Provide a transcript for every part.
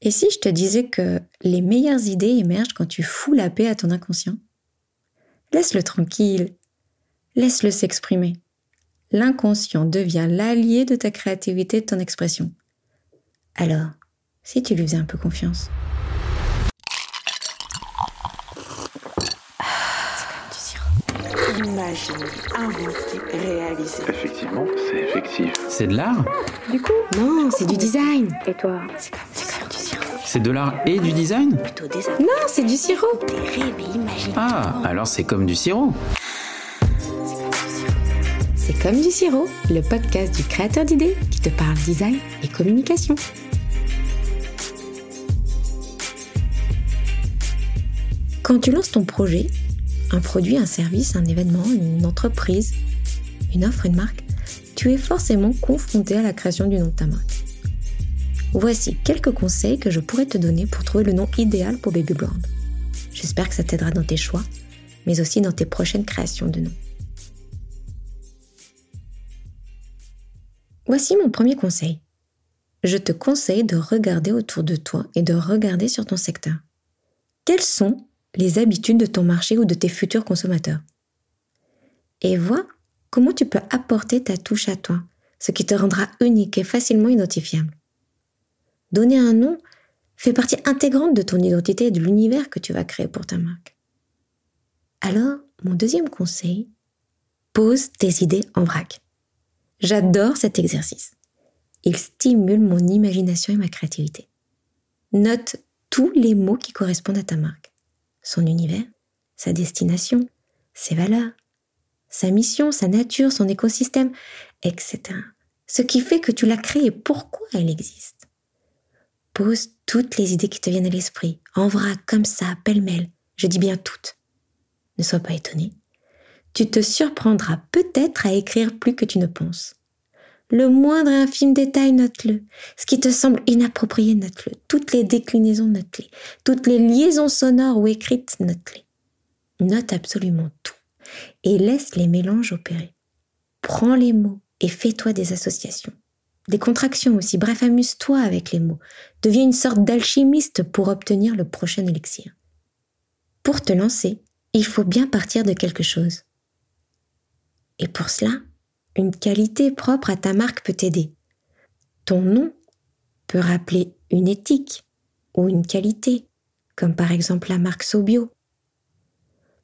Et si je te disais que les meilleures idées émergent quand tu fous la paix à ton inconscient? Laisse-le tranquille. Laisse-le s'exprimer. L'inconscient devient l'allié de ta créativité et de ton expression. Alors, si tu lui faisais un peu confiance. Imaginer, inventer, réaliser. Effectivement, c'est effectif. C'est de l'art Du coup? Non, c'est du design. Et toi? C'est comme, c'est de l'art et du design Plutôt des Non, c'est du sirop. des rêves et imaginer. Ah, alors c'est comme du sirop. C'est comme du sirop, le podcast du créateur d'idées qui te parle design et communication. Quand tu lances ton projet, un produit, un service, un événement, une entreprise, une offre, une marque, tu es forcément confronté à la création du nom de ta marque. Voici quelques conseils que je pourrais te donner pour trouver le nom idéal pour Baby Blonde. J'espère que ça t'aidera dans tes choix, mais aussi dans tes prochaines créations de noms. Voici mon premier conseil. Je te conseille de regarder autour de toi et de regarder sur ton secteur. Quelles sont les habitudes de ton marché ou de tes futurs consommateurs? Et vois comment tu peux apporter ta touche à toi, ce qui te rendra unique et facilement identifiable. Donner un nom fait partie intégrante de ton identité et de l'univers que tu vas créer pour ta marque. Alors, mon deuxième conseil, pose tes idées en vrac. J'adore cet exercice. Il stimule mon imagination et ma créativité. Note tous les mots qui correspondent à ta marque. Son univers, sa destination, ses valeurs, sa mission, sa nature, son écosystème, etc. Ce qui fait que tu l'as créée et pourquoi elle existe? Pose toutes les idées qui te viennent à l'esprit, en vrac, comme ça, pêle-mêle. Je dis bien toutes. Ne sois pas étonné. Tu te surprendras peut-être à écrire plus que tu ne penses. Le moindre infime détail, note-le. Ce qui te semble inapproprié, note-le. Toutes les déclinaisons, note-les. Toutes les liaisons sonores ou écrites, note-les. Note absolument tout. Et laisse les mélanges opérer. Prends les mots et fais-toi des associations. Des contractions aussi. Bref, amuse-toi avec les mots. Deviens une sorte d'alchimiste pour obtenir le prochain élixir. Pour te lancer, il faut bien partir de quelque chose. Et pour cela, une qualité propre à ta marque peut t'aider. Ton nom peut rappeler une éthique ou une qualité, comme par exemple la marque Sobio.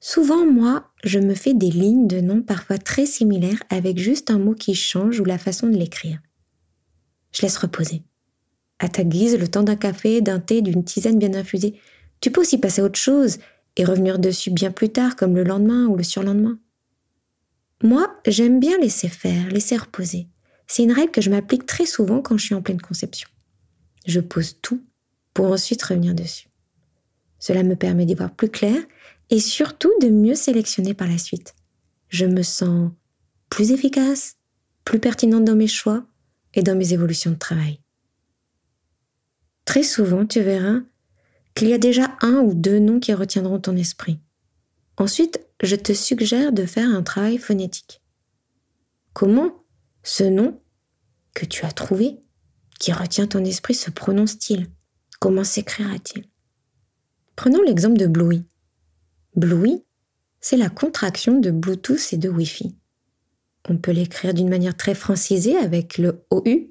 Souvent, moi, je me fais des lignes de nom parfois très similaires avec juste un mot qui change ou la façon de l'écrire. Je laisse reposer. À ta guise, le temps d'un café, d'un thé, d'une tisane bien infusée. Tu peux aussi passer à autre chose et revenir dessus bien plus tard, comme le lendemain ou le surlendemain. Moi, j'aime bien laisser faire, laisser reposer. C'est une règle que je m'applique très souvent quand je suis en pleine conception. Je pose tout pour ensuite revenir dessus. Cela me permet d'y voir plus clair et surtout de mieux sélectionner par la suite. Je me sens plus efficace, plus pertinente dans mes choix et dans mes évolutions de travail. Très souvent, tu verras qu'il y a déjà un ou deux noms qui retiendront ton esprit. Ensuite, je te suggère de faire un travail phonétique. Comment ce nom que tu as trouvé, qui retient ton esprit, se prononce-t-il? Comment s'écrira-t-il? Prenons l'exemple de Bluey. Bluey, c'est la contraction de Bluetooth et de Wi-Fi. On peut l'écrire d'une manière très francisée avec le OU,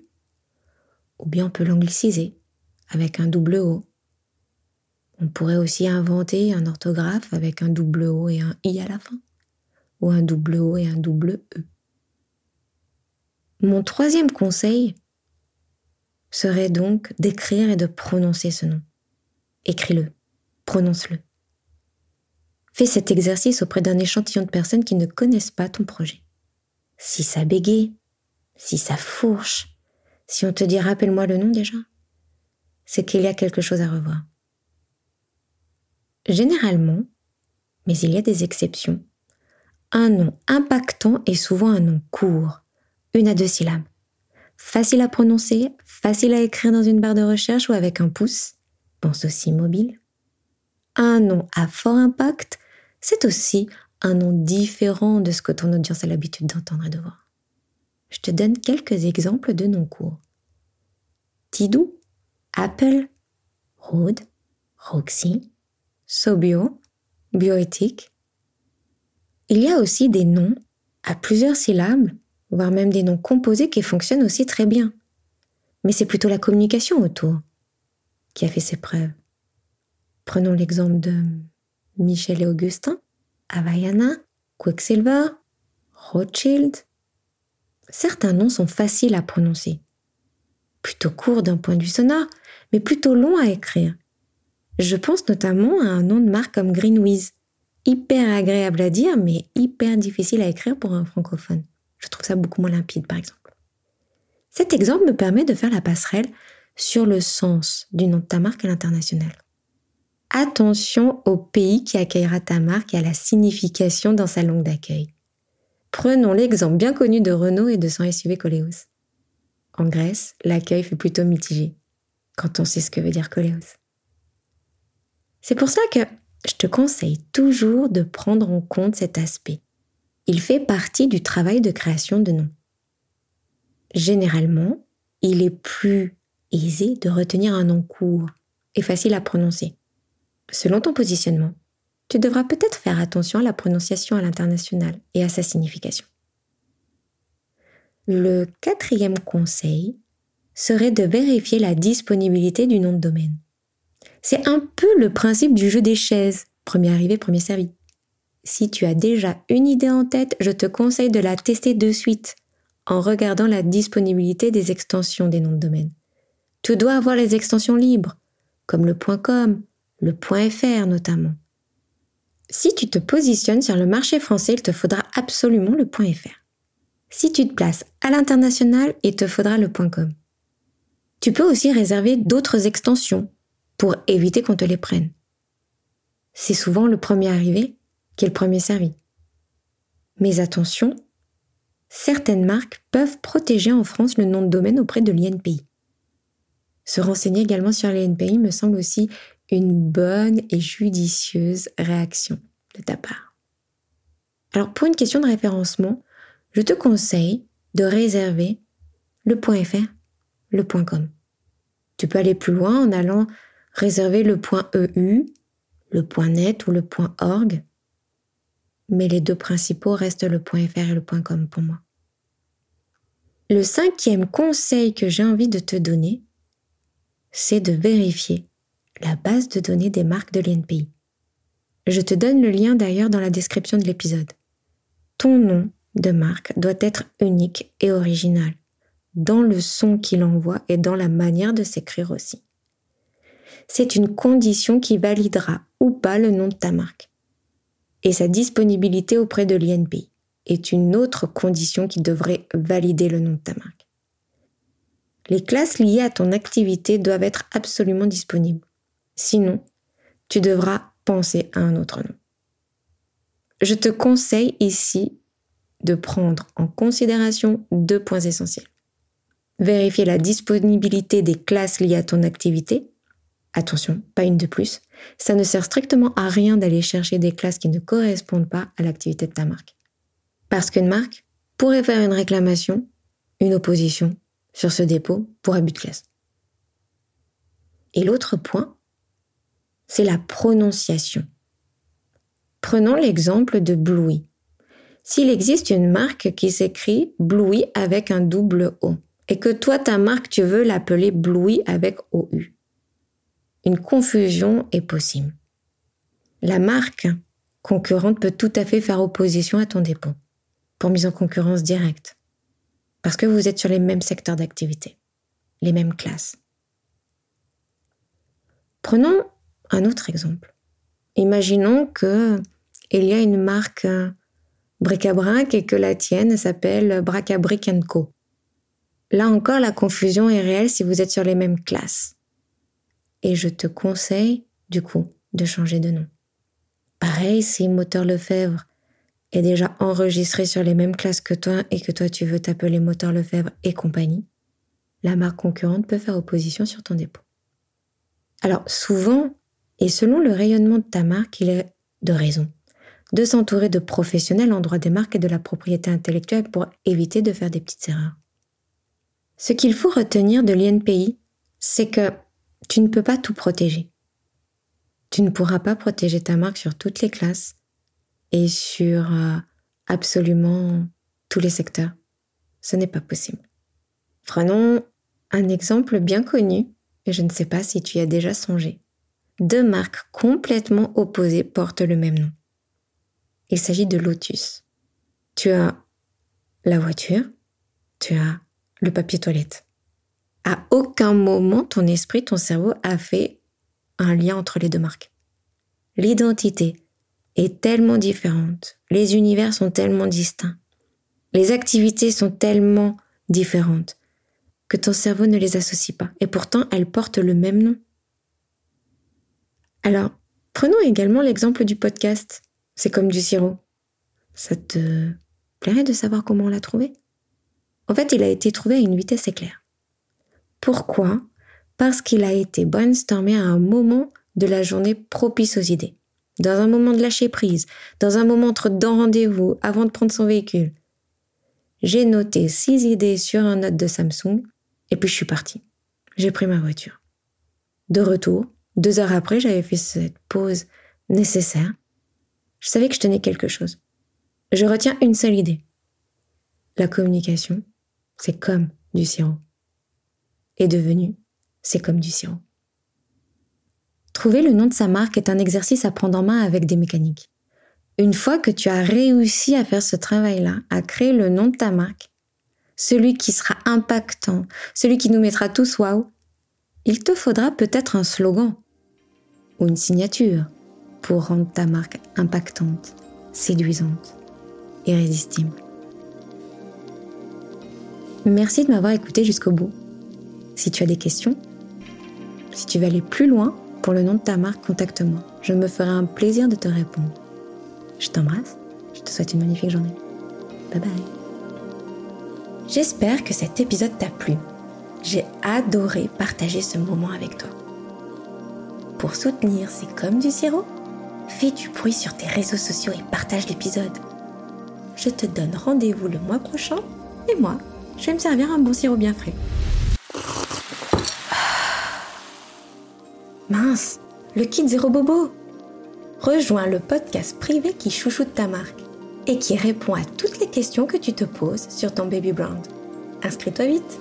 ou bien on peut l'angliciser avec un double O. On pourrait aussi inventer un orthographe avec un double O et un I à la fin, ou un double O et un double E. Mon troisième conseil serait donc d'écrire et de prononcer ce nom. Écris-le, prononce-le. Fais cet exercice auprès d'un échantillon de personnes qui ne connaissent pas ton projet. Si ça bégaye, si ça fourche, si on te dit rappelle-moi le nom déjà, c'est qu'il y a quelque chose à revoir. Généralement, mais il y a des exceptions, un nom impactant est souvent un nom court, une à deux syllabes. Facile à prononcer, facile à écrire dans une barre de recherche ou avec un pouce, pense aussi mobile. Un nom à fort impact, c'est aussi un nom différent de ce que ton audience a l'habitude d'entendre et de voir. Je te donne quelques exemples de noms courts. Tidou, Apple, Rode, Roxy, Sobio, Bioéthique. Il y a aussi des noms à plusieurs syllabes, voire même des noms composés qui fonctionnent aussi très bien. Mais c'est plutôt la communication autour qui a fait ses preuves. Prenons l'exemple de Michel et Augustin, Havaiana, Quicksilver, Rothschild. Certains noms sont faciles à prononcer, plutôt courts d'un point de vue sonore, mais plutôt longs à écrire. Je pense notamment à un nom de marque comme Greenwiz, hyper agréable à dire, mais hyper difficile à écrire pour un francophone. Je trouve ça beaucoup moins limpide, par exemple. Cet exemple me permet de faire la passerelle sur le sens du nom de ta marque à l'international. Attention au pays qui accueillera ta marque et à la signification dans sa langue d'accueil. Prenons l'exemple bien connu de Renault et de son SUV Coleos. En Grèce, l'accueil fut plutôt mitigé, quand on sait ce que veut dire Coleos. C'est pour ça que je te conseille toujours de prendre en compte cet aspect. Il fait partie du travail de création de noms. Généralement, il est plus aisé de retenir un nom court et facile à prononcer. Selon ton positionnement, tu devras peut-être faire attention à la prononciation à l'international et à sa signification. Le quatrième conseil serait de vérifier la disponibilité du nom de domaine. C'est un peu le principe du jeu des chaises, premier arrivé, premier servi. Si tu as déjà une idée en tête, je te conseille de la tester de suite en regardant la disponibilité des extensions des noms de domaine. Tu dois avoir les extensions libres, comme le .com, le .fr notamment. Si tu te positionnes sur le marché français, il te faudra absolument le .fr. Si tu te places à l'international, il te faudra le .com. Tu peux aussi réserver d'autres extensions pour éviter qu'on te les prenne. C'est souvent le premier arrivé qui est le premier servi. Mais attention, certaines marques peuvent protéger en France le nom de domaine auprès de l'INPI. Se renseigner également sur l'INPI me semble aussi une bonne et judicieuse réaction de ta part. Alors pour une question de référencement, je te conseille de réserver le .fr, le .com. Tu peux aller plus loin en allant réserver le .eu, le .net ou le .org, mais les deux principaux restent le .fr et le .com pour moi. Le cinquième conseil que j'ai envie de te donner, c'est de vérifier la base de données des marques de l'INPI. Je te donne le lien d'ailleurs dans la description de l'épisode. Ton nom de marque doit être unique et original, dans le son qu'il envoie et dans la manière de s'écrire aussi. C'est une condition qui validera ou pas le nom de ta marque. Et sa disponibilité auprès de l'INPI est une autre condition qui devrait valider le nom de ta marque. Les classes liées à ton activité doivent être absolument disponibles. Sinon, tu devras penser à un autre nom. Je te conseille ici de prendre en considération deux points essentiels. Vérifier la disponibilité des classes liées à ton activité. Attention, pas une de plus. Ça ne sert strictement à rien d'aller chercher des classes qui ne correspondent pas à l'activité de ta marque. Parce qu'une marque pourrait faire une réclamation, une opposition sur ce dépôt pour abus de classe. Et l'autre point, c'est la prononciation. Prenons l'exemple de Bluey. S'il existe une marque qui s'écrit Bluey avec un double O, et que toi, ta marque, tu veux l'appeler Bluey avec OU, une confusion est possible. La marque concurrente peut tout à fait faire opposition à ton dépôt, pour mise en concurrence directe, parce que vous êtes sur les mêmes secteurs d'activité, les mêmes classes. Prenons un autre exemple. Imaginons que il y a une marque euh, bric-à-brac et que la tienne s'appelle Bracabric Co. Là encore, la confusion est réelle si vous êtes sur les mêmes classes. Et je te conseille, du coup, de changer de nom. Pareil, si Moteur Lefebvre est déjà enregistré sur les mêmes classes que toi et que toi tu veux t'appeler Moteur Lefebvre et compagnie, la marque concurrente peut faire opposition sur ton dépôt. Alors souvent, et selon le rayonnement de ta marque, il est de raison de s'entourer de professionnels en droit des marques et de la propriété intellectuelle pour éviter de faire des petites erreurs. Ce qu'il faut retenir de l'INPI, c'est que tu ne peux pas tout protéger. Tu ne pourras pas protéger ta marque sur toutes les classes et sur euh, absolument tous les secteurs. Ce n'est pas possible. Prenons un exemple bien connu, et je ne sais pas si tu y as déjà songé. Deux marques complètement opposées portent le même nom. Il s'agit de Lotus. Tu as la voiture, tu as le papier toilette. À aucun moment, ton esprit, ton cerveau a fait un lien entre les deux marques. L'identité est tellement différente, les univers sont tellement distincts, les activités sont tellement différentes que ton cerveau ne les associe pas. Et pourtant, elles portent le même nom. Alors, prenons également l'exemple du podcast. C'est comme du sirop. Ça te plairait de savoir comment on l'a trouvé? En fait, il a été trouvé à une vitesse éclair. Pourquoi? Parce qu'il a été brainstormé à un moment de la journée propice aux idées. Dans un moment de lâcher prise, dans un moment entre deux rendez-vous, avant de prendre son véhicule. J'ai noté six idées sur un note de Samsung et puis je suis partie. J'ai pris ma voiture. De retour, deux heures après, j'avais fait cette pause nécessaire. Je savais que je tenais quelque chose. Je retiens une seule idée. La communication, c'est comme du sirop. Et devenu, c'est comme du sirop. Trouver le nom de sa marque est un exercice à prendre en main avec des mécaniques. Une fois que tu as réussi à faire ce travail-là, à créer le nom de ta marque, celui qui sera impactant, celui qui nous mettra tous waouh, il te faudra peut-être un slogan ou une signature pour rendre ta marque impactante, séduisante, irrésistible. Merci de m'avoir écouté jusqu'au bout. Si tu as des questions, si tu veux aller plus loin pour le nom de ta marque, contacte-moi. Je me ferai un plaisir de te répondre. Je t'embrasse, je te souhaite une magnifique journée. Bye bye. J'espère que cet épisode t'a plu. J'ai adoré partager ce moment avec toi. Pour soutenir C'est comme du sirop, fais du bruit sur tes réseaux sociaux et partage l'épisode. Je te donne rendez-vous le mois prochain et moi, je vais me servir un bon sirop bien frais. Mince, le kit Zéro Bobo Rejoins le podcast privé qui chouchoute ta marque et qui répond à toutes les questions que tu te poses sur ton baby brand. Inscris-toi vite